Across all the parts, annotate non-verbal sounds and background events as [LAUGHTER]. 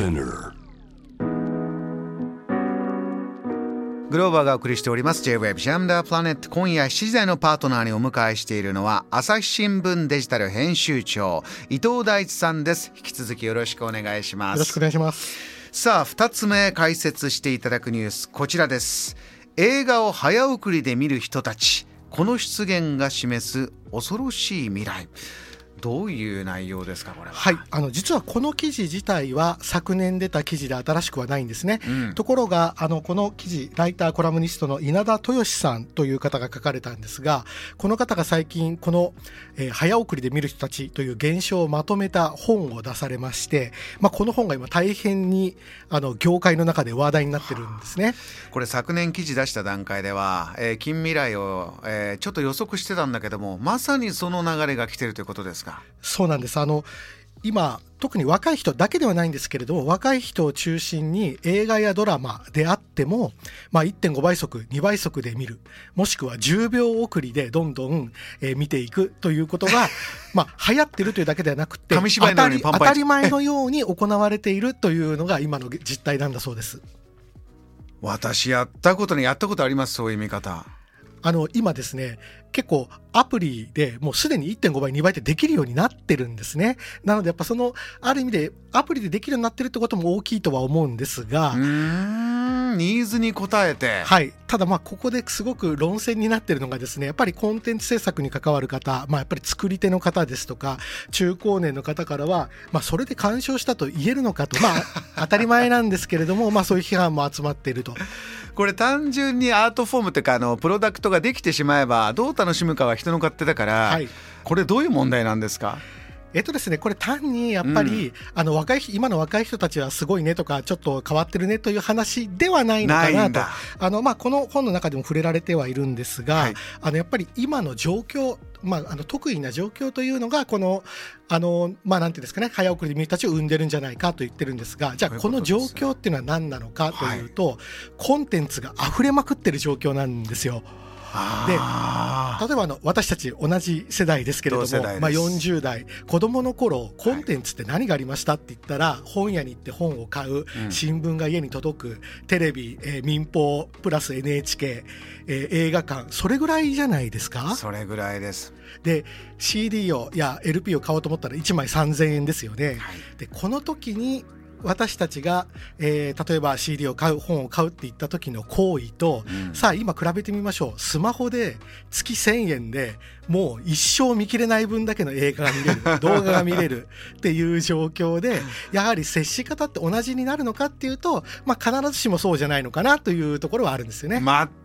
Spinner. グローバーがお送りしております。J-Web ジャムダープラネット今夜7時台のパートナーにお迎えしているのは朝日新聞デジタル編集長伊藤大地さんです。引き続きよろしくお願いします。よろしくお願いします。さあ2つ目解説していただくニュースこちらです。映画を早送りで見る人たち。この出現が示す恐ろしい未来どういう内容ですかこれは？はい。あの実はこの記事自体は昨年出た記事で新しくはないんですね、うん。ところがあのこの記事ライターコラムニストの稲田豊志さんという方が書かれたんですがこの方が最近この、えー早送りで見る人たちという現象をまとめた本を出されまして、まあ、この本が今大変にあの業界の中で話題になってるんですね。これ昨年記事出した段階では、えー近未来を、えーちょっと予測してたんだけどもまさにその流れが来てるということですかそうなんです。あの今特に若い人だけではないんですけれども若い人を中心に映画やドラマであっても、まあ、1.5倍速2倍速で見る。もしくは10秒送りでどんどん、えー見ていくということが [LAUGHS] まあ流行ってるというだけではなくて当たり当たり前のように行われているというのが今の実態なんだそうです。私やったことにやったことありますそういう見方あの今ですね結構アプリでもうすでに1.5倍2倍ってできるようになってるんですね。なのでやっぱそのある意味でアプリでできるようになってるってことも大きいとは思うんですが、んニーズに応えて、はい、ただまあここですごく論戦になってるのがですねやっぱりコンテンツ制作に関わる方、まあ、やっぱり作り手の方ですとか中高年の方からは、まあ、それで干渉したと言えるのかとまあ [LAUGHS] 当たり前なんですけれども、まあ、そういう批判も集まっていると。これ単純にアートフォームというかあのプロダクトができてしまえばどう楽しむかは人の勝手だから、はい。これどういう問題なんですか？えっとですね、これ単にやっぱり、あの若い人今の若い人たちはすごいねとかちょっと変わってるねという話ではないのかなと。あの、まあ、この本の中でも触れられてはいるんですが、はい。あのやっぱり今の状況、まあ、あの得意な状況というのがこのあの、まあ、なんていうんですかね早送りで見たちを生んでるんじゃないかと言ってるんですがじゃあこの状況っていうのは何なのかというと、コンテンツが溢れまくってる状況なんですよ。あー。例えばあの私たち同じ世代ですけれども、まあ、40代子供の頃コンテンツって何がありましたって言ったら、本屋に行って本を買う、うん。新聞が家に届くテレビ、えー民放プラス NHK、えー映画館それぐらいじゃないですか？それぐらいです。で CD をや LP を買おうと思ったら1枚3000円ですよね。はい。でこの時に私たちが、えー例えば CD を買う本を買うって言った時の行為と、うん。さあ今比べてみましょう。スマホで月1000円でもう一生見切れない分だけの映画が見れる動画が見れるっていう状況で [LAUGHS] やはり接し方って同じになるのかっていうと、まあ、必ずしもそうじゃないのかなというところはあるんですよね。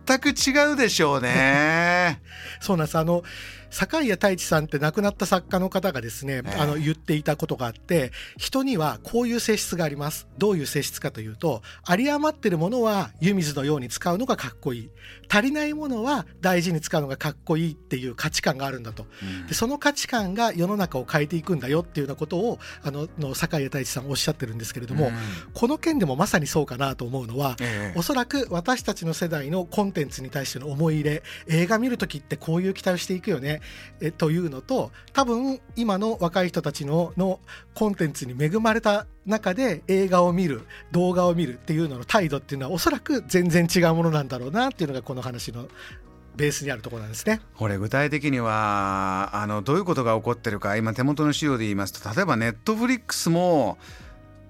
全く違うでしょうね。[LAUGHS] そうなんです。あの坂井太一さんって亡くなった作家の方がですね、ええ。あの言っていたことがあって人にはこういう性質があります。どういう性質かというと有り余ってるものは湯水のように使うのがかっこいい。足りないものは大事に使うのがかっこいいっていう価値観があるんだと。でその価値観が世の中を変えていくんだよっていうようなことをあのの坂井太一さんおっしゃってるんですけれども、うん。この件でもまさにそうかなと思うのは、ええ。おそらく私たちの世代のコンテンツに対しての思い入れ映画見る時ってこういう期待をしていくよねえというのと多分今の若い人たちののコンテンツに恵まれた中で映画を見る動画を見るっていうのの態度っていうのはおそらく全然違うものなんだろうなっていうのがこの話のベースにあるところなんですね。これ具体的にはあのどういうことが起こってるか今手元の資料で言いますと例えばネットフリックスも、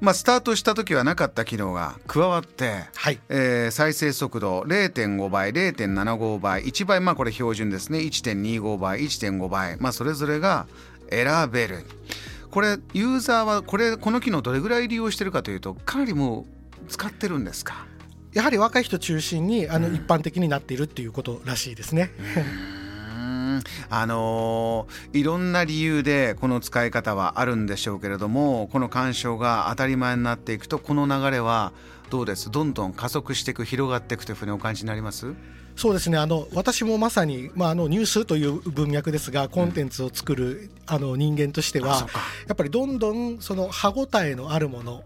まあ、スタートした時はなかった機能が加わって、はい。えー再生速度0.5倍0.75倍1倍まあこれ標準ですね。1.25倍1.5倍まあそれぞれが選べる。これユーザーはこれこの機能どれぐらい利用してるかというとかなりもう使ってるんですか？やはり若い人中心にあのうん。一般的になっているっていうことらしいですね。あのーいろんな理由でこの使い方はあるんでしょうけれどもこの干渉が当たり前になっていくとこの流れはどうです？どんどん加速していく広がっていくというふうにお感じになります？そうですね。あの私もまさに、まあ、あのニュースという文脈ですがコンテンツを作る、あの人間としてはやっぱりどんどんその歯ごたえのあるもの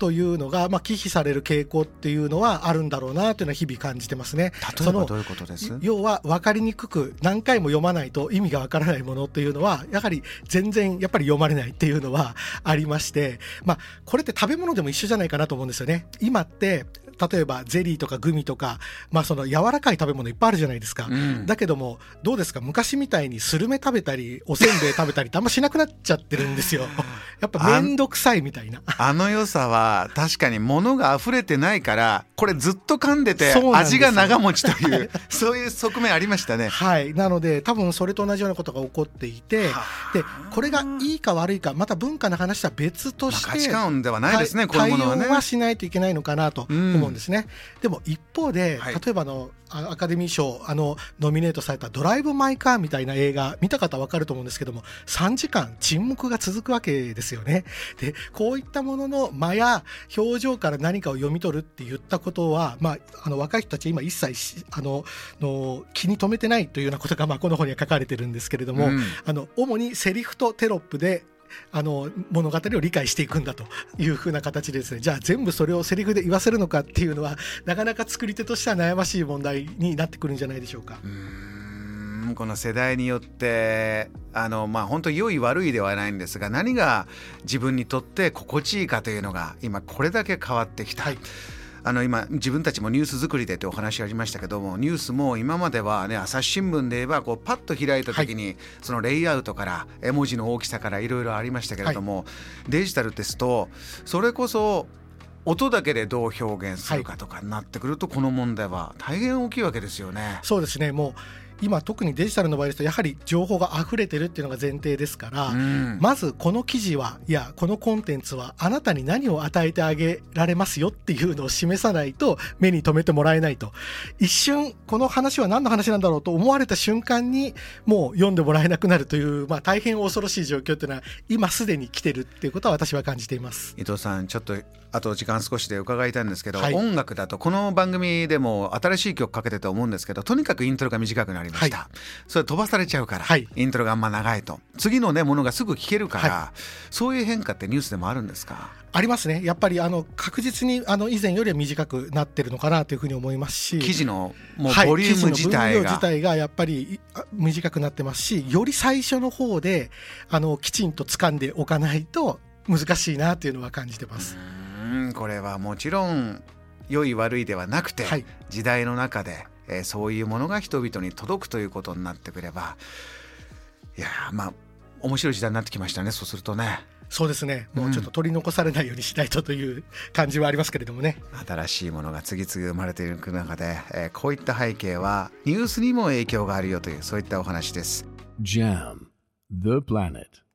というのが、まあ、忌避される傾向っていうのはあるんだろうなというのは日々感じてますね。例えばどういうことです？要は分かりにくく何回も読まないと意味が分からないものっていうのはやはり全然やっぱり読まれないっていうのはありまして、まあ、これって食べ物でも一緒じゃないかなと思うんですよね。今って例えばゼリーとかグミとか、まあ、その柔らかい食べ物いっぱいあるじゃないですか、うん、だけどもどうですか？昔みたいにスルメ食べたりおせんべい食べたりってあんましなくなっちゃってるんですよ [LAUGHS] やっぱ面倒くさいみたいな。あの良さは確かに物が溢れてないからこれずっと噛んでて味が長持ちというそういう側面ありましたね。はい。なので多分それと同じようなことが起こっていてでこれがいいか悪いかまた文化の話とは別として、まあ、価値観ではないですね、こういうものはね。対応はしないといけないのかなと思うんですね、でも一方で、はい、例えばのアカデミー賞あのノミネートされた「ドライブ・マイ・カー」みたいな映画見た方分かると思うんですけども3時間沈黙が続くわけですよね。でこういったものの間や表情から何かを読み取るって言ったことは、まあ、あの若い人たち今一切あのの気に留めてないというようなことが、まあ、この本には書かれてるんですけれども、うん、あの主にセリフとテロップであの物語を理解していくんだというふうな形でですねじゃあ全部それをセリフで言わせるのかっていうのはなかなか作り手としては悩ましい問題になってくるんじゃないでしょうか。うこの世代によってあのまあ本当良い悪いではないんですが何が自分にとって心地いいかというのが今これだけ変わってきた。はいあの今自分たちもニュース作りでというお話ありましたけどもニュースも今まではね朝日新聞で言えばこうパッと開いた時に、そのレイアウトから絵文字の大きさからいろいろありましたけれども、デジタルですとそれこそ音だけでどう表現するかとかになってくると、この問題は大変大きいわけですよね。そうですね。もう今特にデジタルの場合ですとやはり情報が溢れてるっていうのが前提ですから、うん、まずこの記事はいやこのコンテンツはあなたに何を与えてあげられますよっていうのを示さないと目に留めてもらえないと。一瞬この話は何の話なんだろうと思われた瞬間にもう読んでもらえなくなるという、まあ、大変恐ろしい状況っていうのは今すでに来てるっていうことは私は感じています。伊藤さんちょっとあと時間少しで伺いたいんですけど、はい、音楽だとこの番組でも新しい曲かけてと思うんですけどとにかくイントロが短くなりました、はい、それ飛ばされちゃうから、はい、イントロがあんま長いと。次のねものがすぐ聴けるから、そういう変化ってニュースでもあるんですか？ありますね。やっぱりあの確実にあの以前よりは短くなってるのかなというふうに思いますし記事のもうボリューム自体が、自体がやっぱり短くなってますしより最初の方であのきちんと掴んでおかないと難しいなというのは感じてます。うんこれはもちろん良い悪いではなくて、はい、時代の中で、えー、そういうものが人々に届くということになってくればいやまあ面白い時代になってきましたねそうするとね。そうですねもうちょっと取り残されないようにしないとという感じはありますけれどもね、新しいものが次々生まれていく中で、えー、こういった背景はニュースにも影響があるよというそういったお話です。JAM The Planet